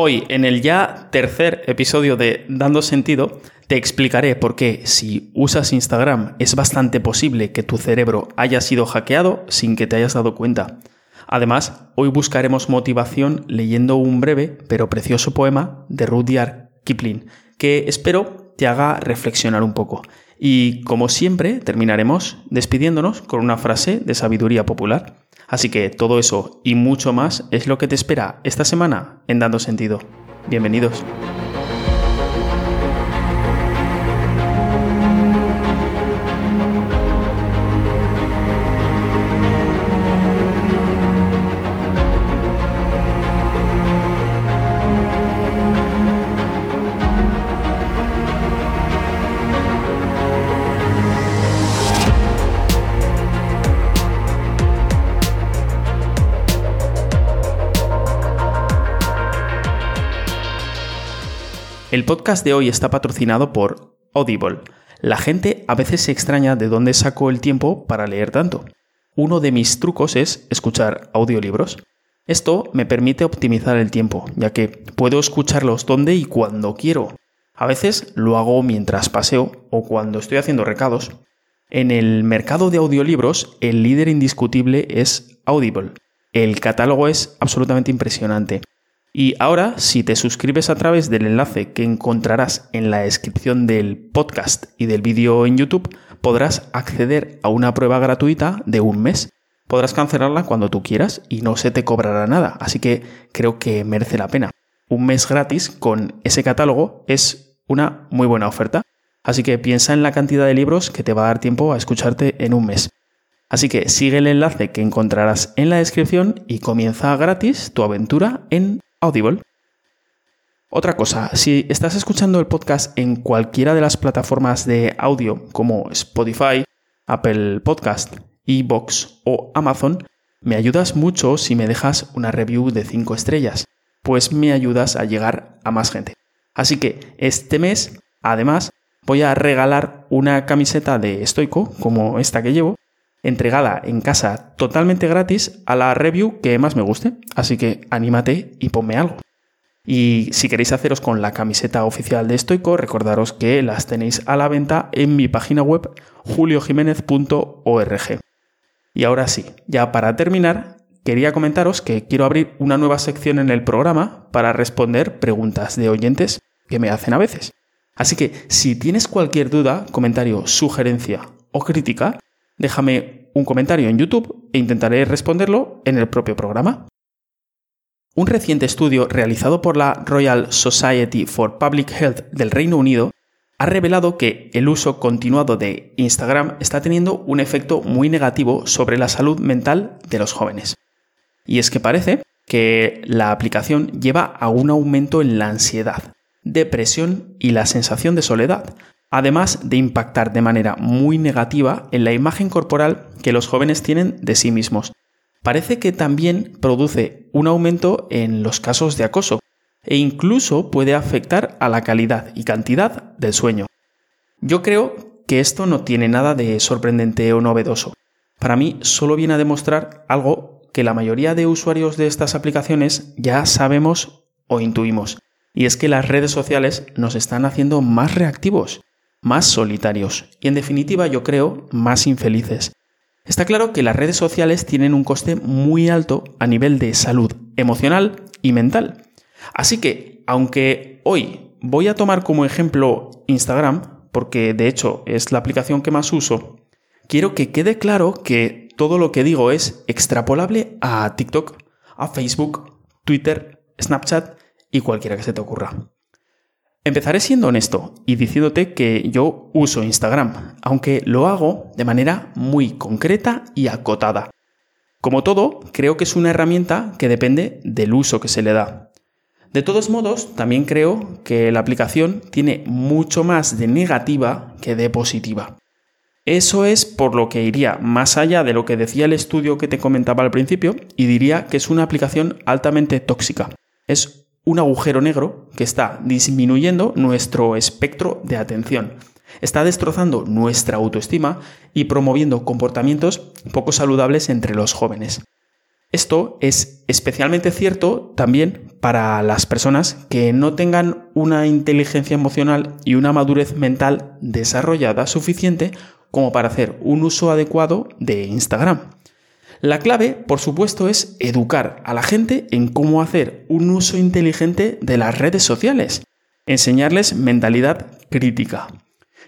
Hoy, en el ya tercer episodio de Dando Sentido, te explicaré por qué si usas Instagram es bastante posible que tu cerebro haya sido hackeado sin que te hayas dado cuenta. Además, hoy buscaremos motivación leyendo un breve pero precioso poema de Rudyard Kipling, que espero te haga reflexionar un poco. Y como siempre, terminaremos despidiéndonos con una frase de sabiduría popular. Así que todo eso y mucho más es lo que te espera esta semana en Dando Sentido. Bienvenidos. El podcast de hoy está patrocinado por Audible. La gente a veces se extraña de dónde saco el tiempo para leer tanto. Uno de mis trucos es escuchar audiolibros. Esto me permite optimizar el tiempo, ya que puedo escucharlos donde y cuando quiero. A veces lo hago mientras paseo o cuando estoy haciendo recados. En el mercado de audiolibros, el líder indiscutible es Audible. El catálogo es absolutamente impresionante. Y ahora, si te suscribes a través del enlace que encontrarás en la descripción del podcast y del vídeo en YouTube, podrás acceder a una prueba gratuita de un mes. Podrás cancelarla cuando tú quieras y no se te cobrará nada, así que creo que merece la pena. Un mes gratis con ese catálogo es una muy buena oferta, así que piensa en la cantidad de libros que te va a dar tiempo a escucharte en un mes. Así que sigue el enlace que encontrarás en la descripción y comienza gratis tu aventura en Audible. Otra cosa, si estás escuchando el podcast en cualquiera de las plataformas de audio como Spotify, Apple Podcast, Evox o Amazon, me ayudas mucho si me dejas una review de 5 estrellas, pues me ayudas a llegar a más gente. Así que este mes, además, voy a regalar una camiseta de estoico, como esta que llevo, entregada en casa totalmente gratis a la review que más me guste. Así que anímate y ponme algo. Y si queréis haceros con la camiseta oficial de Stoico, recordaros que las tenéis a la venta en mi página web juliojiménez.org. Y ahora sí, ya para terminar, quería comentaros que quiero abrir una nueva sección en el programa para responder preguntas de oyentes que me hacen a veces. Así que si tienes cualquier duda, comentario, sugerencia o crítica, déjame un comentario en YouTube e intentaré responderlo en el propio programa. Un reciente estudio realizado por la Royal Society for Public Health del Reino Unido ha revelado que el uso continuado de Instagram está teniendo un efecto muy negativo sobre la salud mental de los jóvenes. Y es que parece que la aplicación lleva a un aumento en la ansiedad, depresión y la sensación de soledad, además de impactar de manera muy negativa en la imagen corporal que los jóvenes tienen de sí mismos. Parece que también produce un aumento en los casos de acoso e incluso puede afectar a la calidad y cantidad del sueño. Yo creo que esto no tiene nada de sorprendente o novedoso. Para mí solo viene a demostrar algo que la mayoría de usuarios de estas aplicaciones ya sabemos o intuimos, y es que las redes sociales nos están haciendo más reactivos más solitarios y en definitiva yo creo más infelices. Está claro que las redes sociales tienen un coste muy alto a nivel de salud emocional y mental. Así que, aunque hoy voy a tomar como ejemplo Instagram, porque de hecho es la aplicación que más uso, quiero que quede claro que todo lo que digo es extrapolable a TikTok, a Facebook, Twitter, Snapchat y cualquiera que se te ocurra. Empezaré siendo honesto y diciéndote que yo uso Instagram, aunque lo hago de manera muy concreta y acotada. Como todo, creo que es una herramienta que depende del uso que se le da. De todos modos, también creo que la aplicación tiene mucho más de negativa que de positiva. Eso es por lo que iría más allá de lo que decía el estudio que te comentaba al principio y diría que es una aplicación altamente tóxica. Es un agujero negro que está disminuyendo nuestro espectro de atención. Está destrozando nuestra autoestima y promoviendo comportamientos poco saludables entre los jóvenes. Esto es especialmente cierto también para las personas que no tengan una inteligencia emocional y una madurez mental desarrollada suficiente como para hacer un uso adecuado de Instagram. La clave, por supuesto, es educar a la gente en cómo hacer un uso inteligente de las redes sociales, enseñarles mentalidad crítica.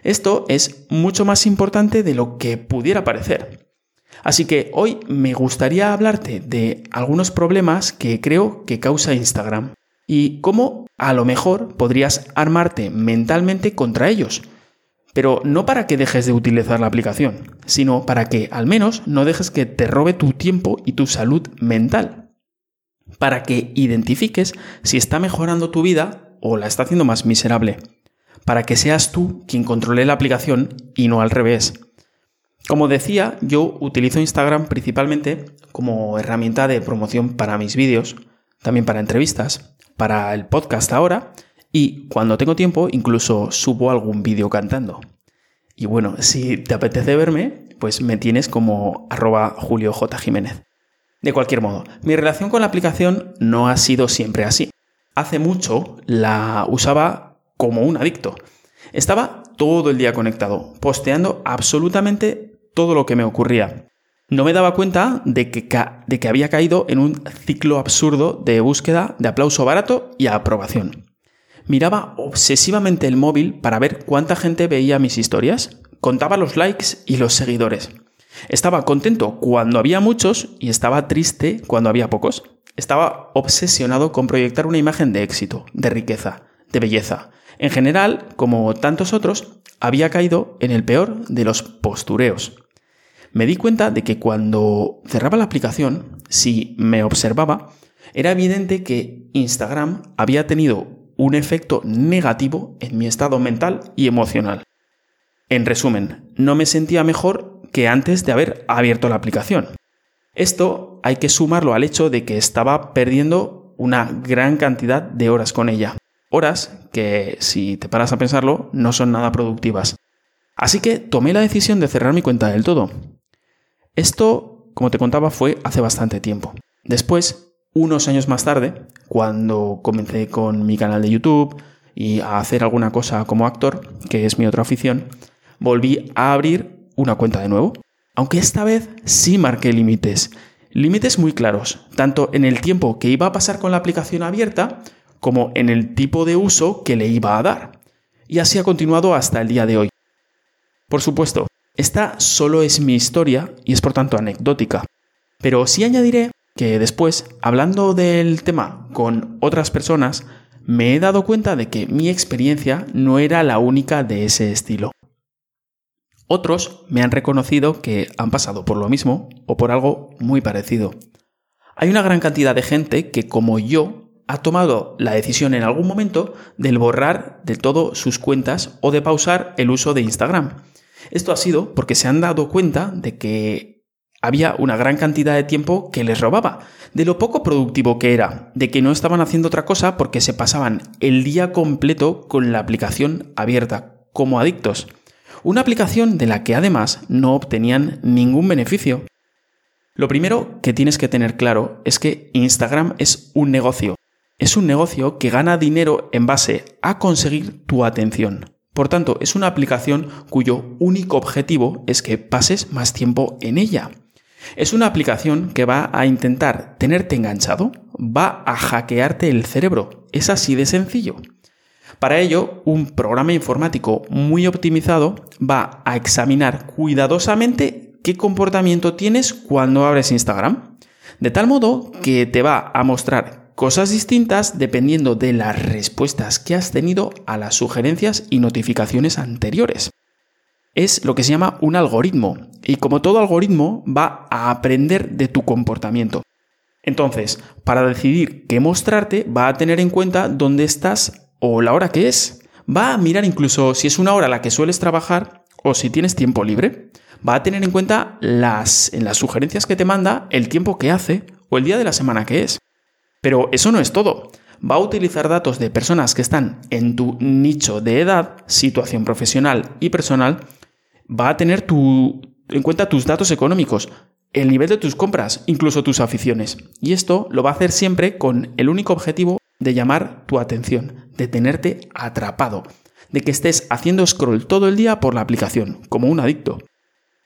Esto es mucho más importante de lo que pudiera parecer. Así que hoy me gustaría hablarte de algunos problemas que creo que causa Instagram y cómo a lo mejor podrías armarte mentalmente contra ellos. Pero no para que dejes de utilizar la aplicación, sino para que al menos no dejes que te robe tu tiempo y tu salud mental. Para que identifiques si está mejorando tu vida o la está haciendo más miserable. Para que seas tú quien controle la aplicación y no al revés. Como decía, yo utilizo Instagram principalmente como herramienta de promoción para mis vídeos, también para entrevistas, para el podcast ahora y cuando tengo tiempo incluso subo algún vídeo cantando. Y bueno, si te apetece verme, pues me tienes como arroba Julio J. Jiménez. De cualquier modo, mi relación con la aplicación no ha sido siempre así. Hace mucho la usaba como un adicto. Estaba todo el día conectado, posteando absolutamente todo lo que me ocurría. No me daba cuenta de que, de que había caído en un ciclo absurdo de búsqueda de aplauso barato y aprobación. Miraba obsesivamente el móvil para ver cuánta gente veía mis historias, contaba los likes y los seguidores. Estaba contento cuando había muchos y estaba triste cuando había pocos. Estaba obsesionado con proyectar una imagen de éxito, de riqueza, de belleza. En general, como tantos otros, había caído en el peor de los postureos. Me di cuenta de que cuando cerraba la aplicación, si me observaba, era evidente que Instagram había tenido un efecto negativo en mi estado mental y emocional. En resumen, no me sentía mejor que antes de haber abierto la aplicación. Esto hay que sumarlo al hecho de que estaba perdiendo una gran cantidad de horas con ella. Horas que, si te paras a pensarlo, no son nada productivas. Así que tomé la decisión de cerrar mi cuenta del todo. Esto, como te contaba, fue hace bastante tiempo. Después, unos años más tarde, cuando comencé con mi canal de YouTube y a hacer alguna cosa como actor, que es mi otra afición, volví a abrir una cuenta de nuevo. Aunque esta vez sí marqué límites. Límites muy claros, tanto en el tiempo que iba a pasar con la aplicación abierta, como en el tipo de uso que le iba a dar. Y así ha continuado hasta el día de hoy. Por supuesto, esta solo es mi historia y es por tanto anecdótica. Pero sí añadiré que después, hablando del tema con otras personas, me he dado cuenta de que mi experiencia no era la única de ese estilo. Otros me han reconocido que han pasado por lo mismo o por algo muy parecido. Hay una gran cantidad de gente que, como yo, ha tomado la decisión en algún momento de borrar de todo sus cuentas o de pausar el uso de Instagram. Esto ha sido porque se han dado cuenta de que había una gran cantidad de tiempo que les robaba, de lo poco productivo que era, de que no estaban haciendo otra cosa porque se pasaban el día completo con la aplicación abierta, como adictos. Una aplicación de la que además no obtenían ningún beneficio. Lo primero que tienes que tener claro es que Instagram es un negocio es un negocio que gana dinero en base a conseguir tu atención. Por tanto, es una aplicación cuyo único objetivo es que pases más tiempo en ella. Es una aplicación que va a intentar tenerte enganchado, va a hackearte el cerebro. Es así de sencillo. Para ello, un programa informático muy optimizado va a examinar cuidadosamente qué comportamiento tienes cuando abres Instagram. De tal modo que te va a mostrar cosas distintas dependiendo de las respuestas que has tenido a las sugerencias y notificaciones anteriores. Es lo que se llama un algoritmo y como todo algoritmo va a aprender de tu comportamiento. Entonces, para decidir qué mostrarte, va a tener en cuenta dónde estás o la hora que es. Va a mirar incluso si es una hora la que sueles trabajar o si tienes tiempo libre. Va a tener en cuenta las, en las sugerencias que te manda el tiempo que hace o el día de la semana que es. Pero eso no es todo. Va a utilizar datos de personas que están en tu nicho de edad, situación profesional y personal. Va a tener en cuenta tus datos económicos, el nivel de tus compras, incluso tus aficiones. Y esto lo va a hacer siempre con el único objetivo de llamar tu atención, de tenerte atrapado, de que estés haciendo scroll todo el día por la aplicación, como un adicto.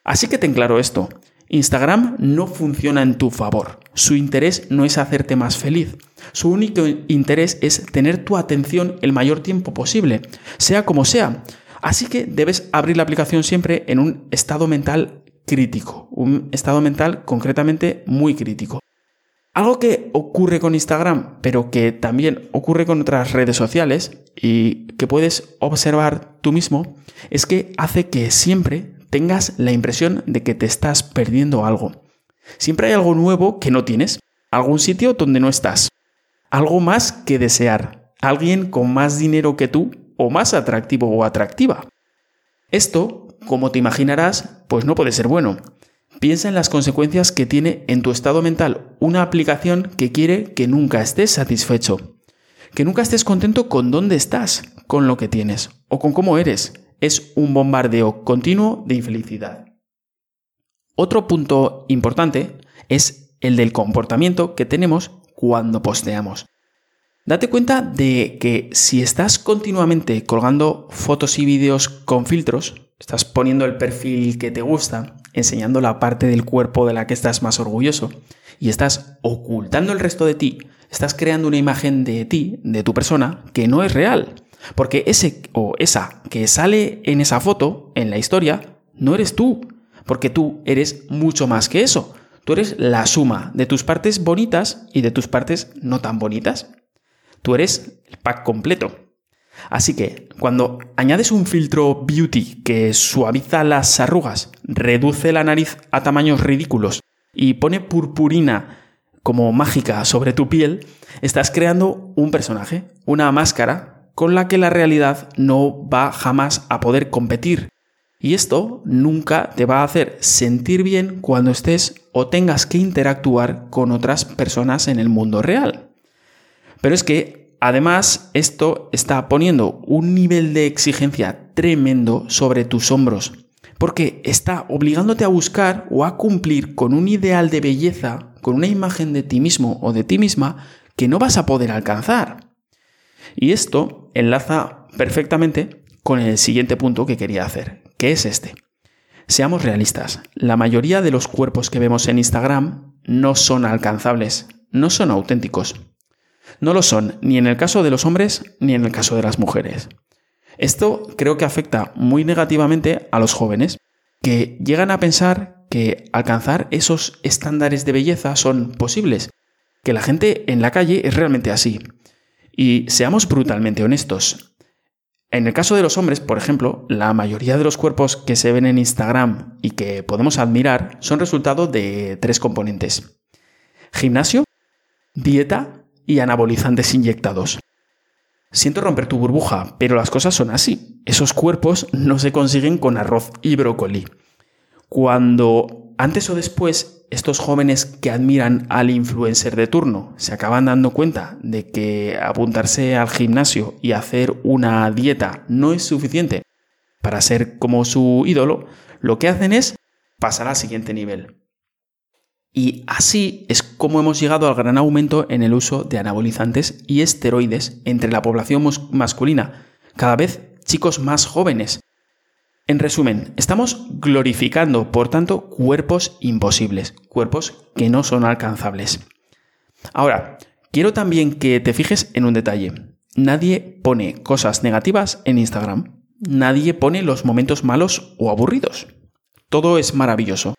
Así que ten claro esto, Instagram no funciona en tu favor. Su interés no es hacerte más feliz. Su único interés es tener tu atención el mayor tiempo posible, sea como sea. Así que debes abrir la aplicación siempre en un estado mental crítico, un estado mental concretamente muy crítico. Algo que ocurre con Instagram, pero que también ocurre con otras redes sociales y que puedes observar tú mismo, es que hace que siempre tengas la impresión de que te estás perdiendo algo. Siempre hay algo nuevo que no tienes, algún sitio donde no estás, algo más que desear, alguien con más dinero que tú o más atractivo o atractiva. Esto, como te imaginarás, pues no puede ser bueno. Piensa en las consecuencias que tiene en tu estado mental una aplicación que quiere que nunca estés satisfecho, que nunca estés contento con dónde estás, con lo que tienes o con cómo eres, es un bombardeo continuo de infelicidad. Otro punto importante es el del comportamiento que tenemos cuando posteamos. Date cuenta de que si estás continuamente colgando fotos y vídeos con filtros, estás poniendo el perfil que te gusta, enseñando la parte del cuerpo de la que estás más orgulloso y estás ocultando el resto de ti, estás creando una imagen de ti, de tu persona, que no es real. Porque ese o esa que sale en esa foto, en la historia, no eres tú. Porque tú eres mucho más que eso. Tú eres la suma de tus partes bonitas y de tus partes no tan bonitas. Tú eres el pack completo. Así que cuando añades un filtro beauty que suaviza las arrugas, reduce la nariz a tamaños ridículos y pone purpurina como mágica sobre tu piel, estás creando un personaje, una máscara con la que la realidad no va jamás a poder competir. Y esto nunca te va a hacer sentir bien cuando estés o tengas que interactuar con otras personas en el mundo real. Pero es que además esto está poniendo un nivel de exigencia tremendo sobre tus hombros, porque está obligándote a buscar o a cumplir con un ideal de belleza, con una imagen de ti mismo o de ti misma que no vas a poder alcanzar. Y esto enlaza perfectamente con el siguiente punto que quería hacer, que es este. Seamos realistas, la mayoría de los cuerpos que vemos en Instagram no son alcanzables, no son auténticos. No lo son ni en el caso de los hombres ni en el caso de las mujeres. Esto creo que afecta muy negativamente a los jóvenes, que llegan a pensar que alcanzar esos estándares de belleza son posibles, que la gente en la calle es realmente así, y seamos brutalmente honestos. En el caso de los hombres, por ejemplo, la mayoría de los cuerpos que se ven en Instagram y que podemos admirar son resultado de tres componentes. Gimnasio, dieta y anabolizantes inyectados. Siento romper tu burbuja, pero las cosas son así. Esos cuerpos no se consiguen con arroz y brócoli. Cuando antes o después estos jóvenes que admiran al influencer de turno se acaban dando cuenta de que apuntarse al gimnasio y hacer una dieta no es suficiente para ser como su ídolo, lo que hacen es pasar al siguiente nivel. Y así es como hemos llegado al gran aumento en el uso de anabolizantes y esteroides entre la población masculina, cada vez chicos más jóvenes, en resumen, estamos glorificando, por tanto, cuerpos imposibles, cuerpos que no son alcanzables. Ahora, quiero también que te fijes en un detalle. Nadie pone cosas negativas en Instagram. Nadie pone los momentos malos o aburridos. Todo es maravilloso.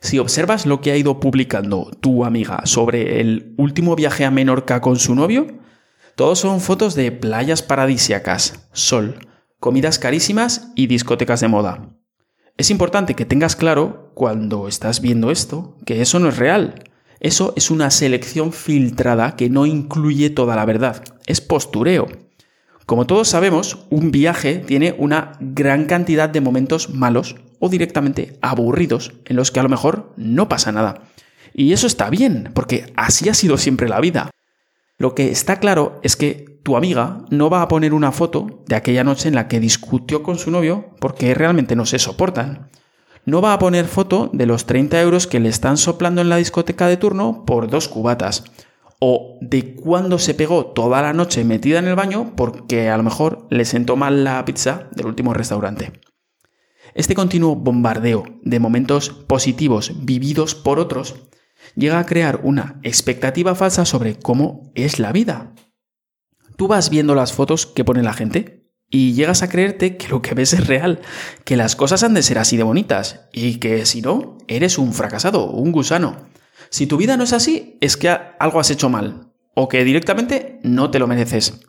Si observas lo que ha ido publicando tu amiga sobre el último viaje a Menorca con su novio, todos son fotos de playas paradisiacas, sol, comidas carísimas y discotecas de moda. Es importante que tengas claro, cuando estás viendo esto, que eso no es real. Eso es una selección filtrada que no incluye toda la verdad. Es postureo. Como todos sabemos, un viaje tiene una gran cantidad de momentos malos o directamente aburridos en los que a lo mejor no pasa nada. Y eso está bien, porque así ha sido siempre la vida. Lo que está claro es que tu amiga no va a poner una foto de aquella noche en la que discutió con su novio porque realmente no se soportan. no va a poner foto de los 30 euros que le están soplando en la discoteca de turno por dos cubatas. O de cuándo se pegó toda la noche metida en el baño porque a lo mejor le sentó mal la pizza del último restaurante. Este continuo bombardeo de momentos positivos vividos por otros llega a crear una expectativa falsa sobre cómo es la vida. Tú vas viendo las fotos que pone la gente y llegas a creerte que lo que ves es real, que las cosas han de ser así de bonitas y que si no, eres un fracasado, un gusano. Si tu vida no es así, es que algo has hecho mal o que directamente no te lo mereces.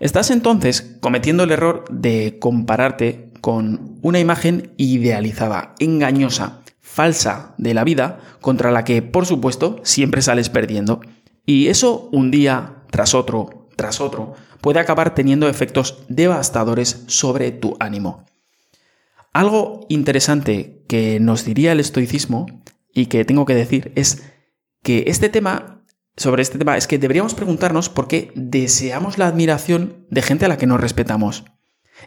Estás entonces cometiendo el error de compararte con una imagen idealizada, engañosa, falsa de la vida, contra la que, por supuesto, siempre sales perdiendo. Y eso un día tras otro, tras otro, puede acabar teniendo efectos devastadores sobre tu ánimo. Algo interesante que nos diría el estoicismo y que tengo que decir es que este tema, sobre este tema, es que deberíamos preguntarnos por qué deseamos la admiración de gente a la que no respetamos.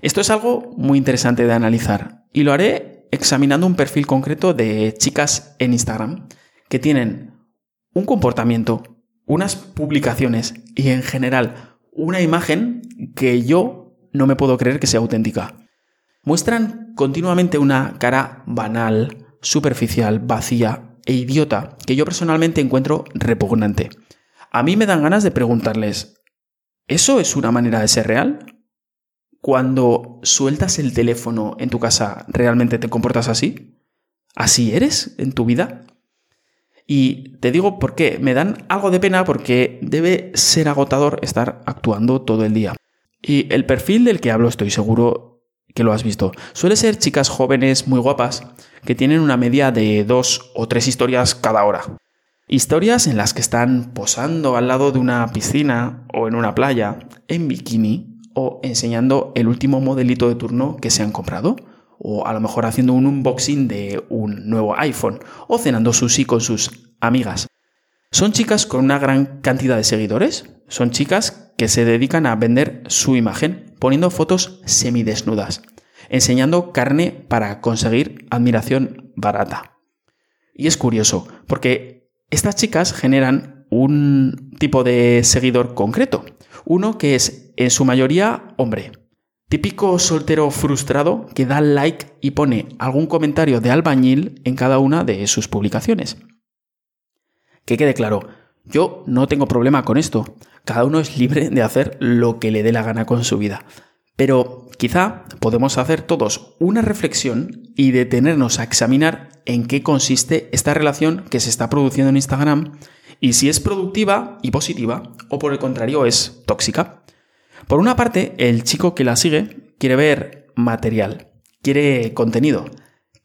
Esto es algo muy interesante de analizar y lo haré examinando un perfil concreto de chicas en Instagram que tienen un comportamiento, unas publicaciones y en general una imagen que yo no me puedo creer que sea auténtica. Muestran continuamente una cara banal, superficial, vacía e idiota que yo personalmente encuentro repugnante. A mí me dan ganas de preguntarles, ¿eso es una manera de ser real? Cuando sueltas el teléfono en tu casa, ¿realmente te comportas así? ¿Así eres en tu vida? Y te digo por qué, me dan algo de pena porque debe ser agotador estar actuando todo el día. Y el perfil del que hablo estoy seguro que lo has visto. Suele ser chicas jóvenes muy guapas que tienen una media de dos o tres historias cada hora. Historias en las que están posando al lado de una piscina o en una playa, en bikini, enseñando el último modelito de turno que se han comprado, o a lo mejor haciendo un unboxing de un nuevo iPhone, o cenando sushi con sus amigas. Son chicas con una gran cantidad de seguidores, son chicas que se dedican a vender su imagen poniendo fotos semidesnudas, enseñando carne para conseguir admiración barata. Y es curioso, porque estas chicas generan un tipo de seguidor concreto, uno que es en su mayoría hombre. Típico soltero frustrado que da like y pone algún comentario de albañil en cada una de sus publicaciones. Que quede claro, yo no tengo problema con esto. Cada uno es libre de hacer lo que le dé la gana con su vida. Pero quizá podemos hacer todos una reflexión y detenernos a examinar en qué consiste esta relación que se está produciendo en Instagram y si es productiva y positiva o por el contrario es tóxica. Por una parte, el chico que la sigue quiere ver material, quiere contenido,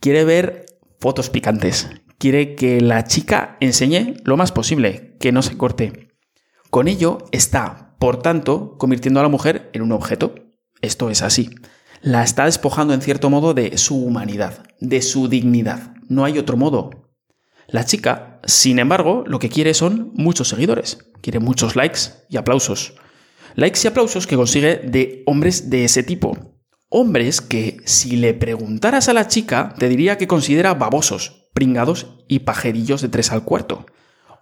quiere ver fotos picantes, quiere que la chica enseñe lo más posible, que no se corte. Con ello está, por tanto, convirtiendo a la mujer en un objeto. Esto es así. La está despojando en cierto modo de su humanidad, de su dignidad. No hay otro modo. La chica, sin embargo, lo que quiere son muchos seguidores, quiere muchos likes y aplausos. Likes y aplausos que consigue de hombres de ese tipo. Hombres que, si le preguntaras a la chica, te diría que considera babosos, pringados y pajerillos de tres al cuarto.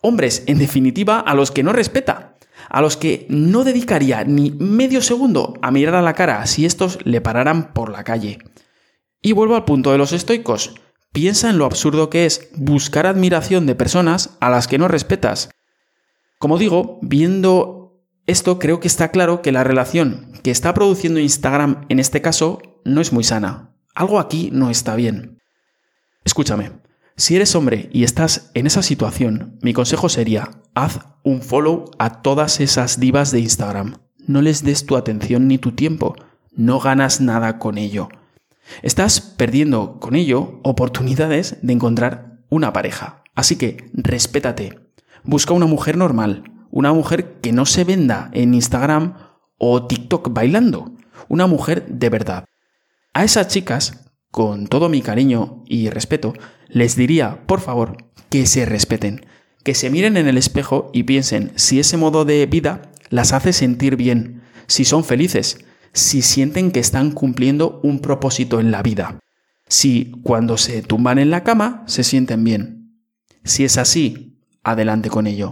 Hombres, en definitiva, a los que no respeta, a los que no dedicaría ni medio segundo a mirar a la cara si estos le pararan por la calle. Y vuelvo al punto de los estoicos. Piensa en lo absurdo que es buscar admiración de personas a las que no respetas. Como digo, viendo esto creo que está claro que la relación que está produciendo Instagram en este caso no es muy sana. Algo aquí no está bien. Escúchame, si eres hombre y estás en esa situación, mi consejo sería, haz un follow a todas esas divas de Instagram. No les des tu atención ni tu tiempo. No ganas nada con ello. Estás perdiendo con ello oportunidades de encontrar una pareja. Así que respétate. Busca una mujer normal, una mujer que no se venda en Instagram o TikTok bailando, una mujer de verdad. A esas chicas, con todo mi cariño y respeto, les diría, por favor, que se respeten, que se miren en el espejo y piensen si ese modo de vida las hace sentir bien, si son felices, si sienten que están cumpliendo un propósito en la vida. si cuando se tumban en la cama se sienten bien. Si es así, adelante con ello.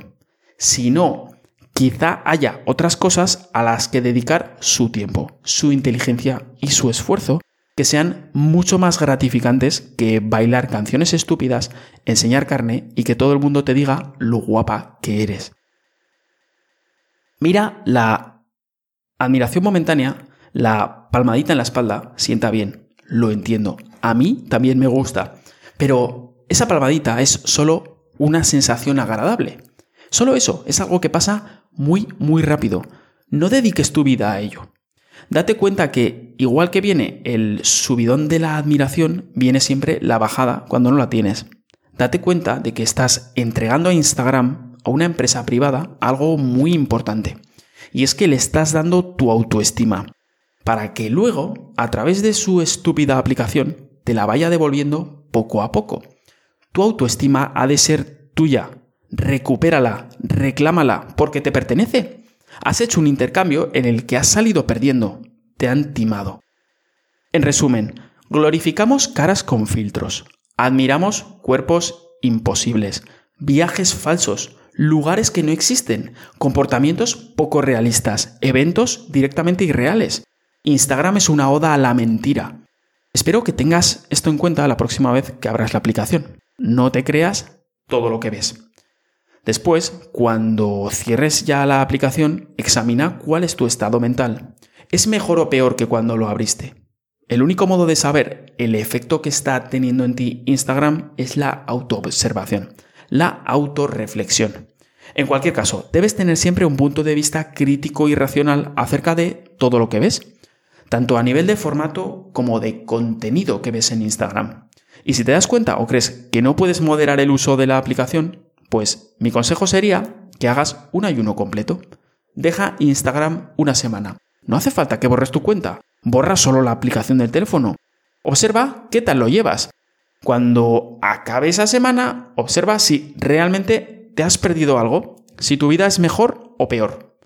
Si no, quizá haya otras cosas a las que dedicar su tiempo, su inteligencia y su esfuerzo que sean mucho más gratificantes que bailar canciones estúpidas, enseñar carne y que todo el mundo te diga lo guapa que eres. Mira, la admiración momentánea, la palmadita en la espalda, sienta bien, lo entiendo. A mí también me gusta, pero esa palmadita es solo una sensación agradable. Solo eso, es algo que pasa muy, muy rápido. No dediques tu vida a ello. Date cuenta que, igual que viene el subidón de la admiración, viene siempre la bajada cuando no la tienes. Date cuenta de que estás entregando a Instagram, a una empresa privada, algo muy importante. Y es que le estás dando tu autoestima, para que luego, a través de su estúpida aplicación, te la vaya devolviendo poco a poco. Tu autoestima ha de ser tuya. Recupérala, reclámala, porque te pertenece. Has hecho un intercambio en el que has salido perdiendo. Te han timado. En resumen, glorificamos caras con filtros. Admiramos cuerpos imposibles, viajes falsos, lugares que no existen, comportamientos poco realistas, eventos directamente irreales. Instagram es una oda a la mentira. Espero que tengas esto en cuenta la próxima vez que abras la aplicación. No te creas todo lo que ves. Después, cuando cierres ya la aplicación, examina cuál es tu estado mental. ¿Es mejor o peor que cuando lo abriste? El único modo de saber el efecto que está teniendo en ti Instagram es la autoobservación, la autorreflexión. En cualquier caso, debes tener siempre un punto de vista crítico y racional acerca de todo lo que ves, tanto a nivel de formato como de contenido que ves en Instagram. Y si te das cuenta o crees que no puedes moderar el uso de la aplicación, pues mi consejo sería que hagas un ayuno completo. Deja Instagram una semana. No hace falta que borres tu cuenta. Borra solo la aplicación del teléfono. Observa qué tal lo llevas. Cuando acabe esa semana, observa si realmente te has perdido algo, si tu vida es mejor o peor.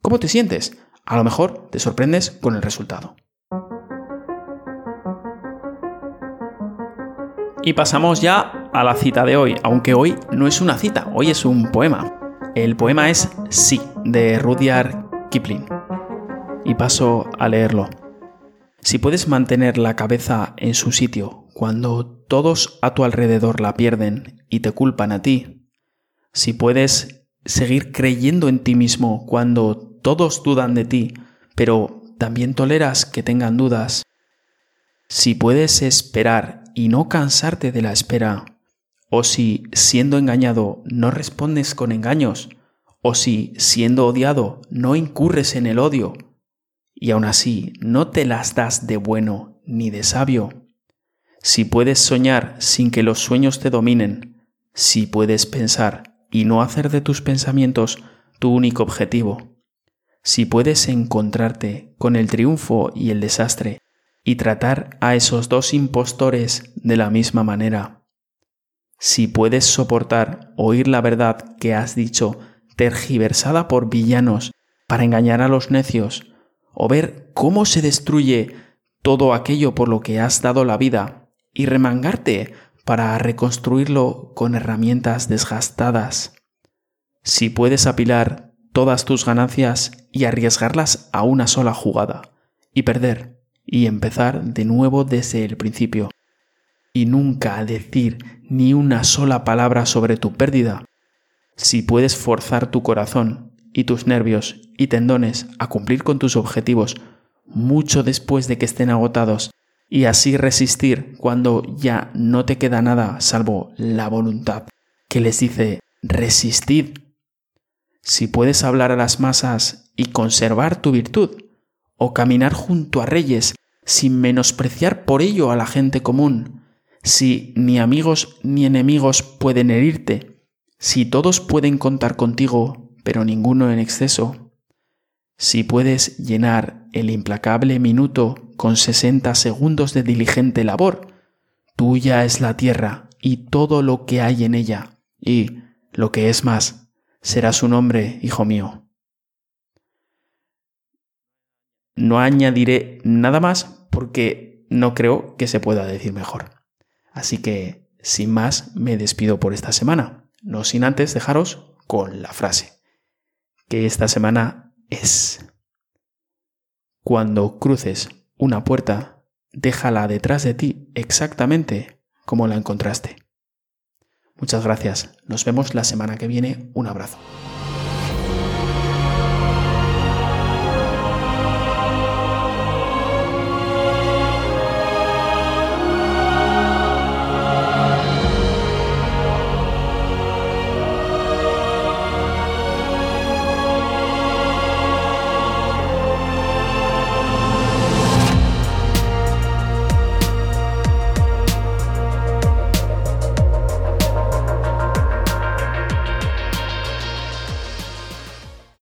¿Cómo te sientes? A lo mejor te sorprendes con el resultado. Y pasamos ya a la cita de hoy, aunque hoy no es una cita, hoy es un poema. El poema es Sí, de Rudyard Kipling. Y paso a leerlo. Si puedes mantener la cabeza en su sitio cuando todos a tu alrededor la pierden y te culpan a ti, si puedes seguir creyendo en ti mismo cuando todos dudan de ti, pero también toleras que tengan dudas, si puedes esperar y no cansarte de la espera, o si, siendo engañado, no respondes con engaños, o si, siendo odiado, no incurres en el odio, y aún así no te las das de bueno ni de sabio, si puedes soñar sin que los sueños te dominen, si puedes pensar y no hacer de tus pensamientos tu único objetivo, si puedes encontrarte con el triunfo y el desastre, y tratar a esos dos impostores de la misma manera. Si puedes soportar oír la verdad que has dicho tergiversada por villanos para engañar a los necios, o ver cómo se destruye todo aquello por lo que has dado la vida, y remangarte para reconstruirlo con herramientas desgastadas. Si puedes apilar todas tus ganancias y arriesgarlas a una sola jugada, y perder y empezar de nuevo desde el principio. Y nunca decir ni una sola palabra sobre tu pérdida. Si puedes forzar tu corazón y tus nervios y tendones a cumplir con tus objetivos mucho después de que estén agotados y así resistir cuando ya no te queda nada salvo la voluntad que les dice resistid. Si puedes hablar a las masas y conservar tu virtud, o caminar junto a reyes sin menospreciar por ello a la gente común, si ni amigos ni enemigos pueden herirte, si todos pueden contar contigo, pero ninguno en exceso, si puedes llenar el implacable minuto con sesenta segundos de diligente labor, tuya es la tierra y todo lo que hay en ella, y, lo que es más, será su nombre, hijo mío. No añadiré nada más porque no creo que se pueda decir mejor. Así que, sin más, me despido por esta semana, no sin antes dejaros con la frase, que esta semana es, cuando cruces una puerta, déjala detrás de ti exactamente como la encontraste. Muchas gracias, nos vemos la semana que viene, un abrazo.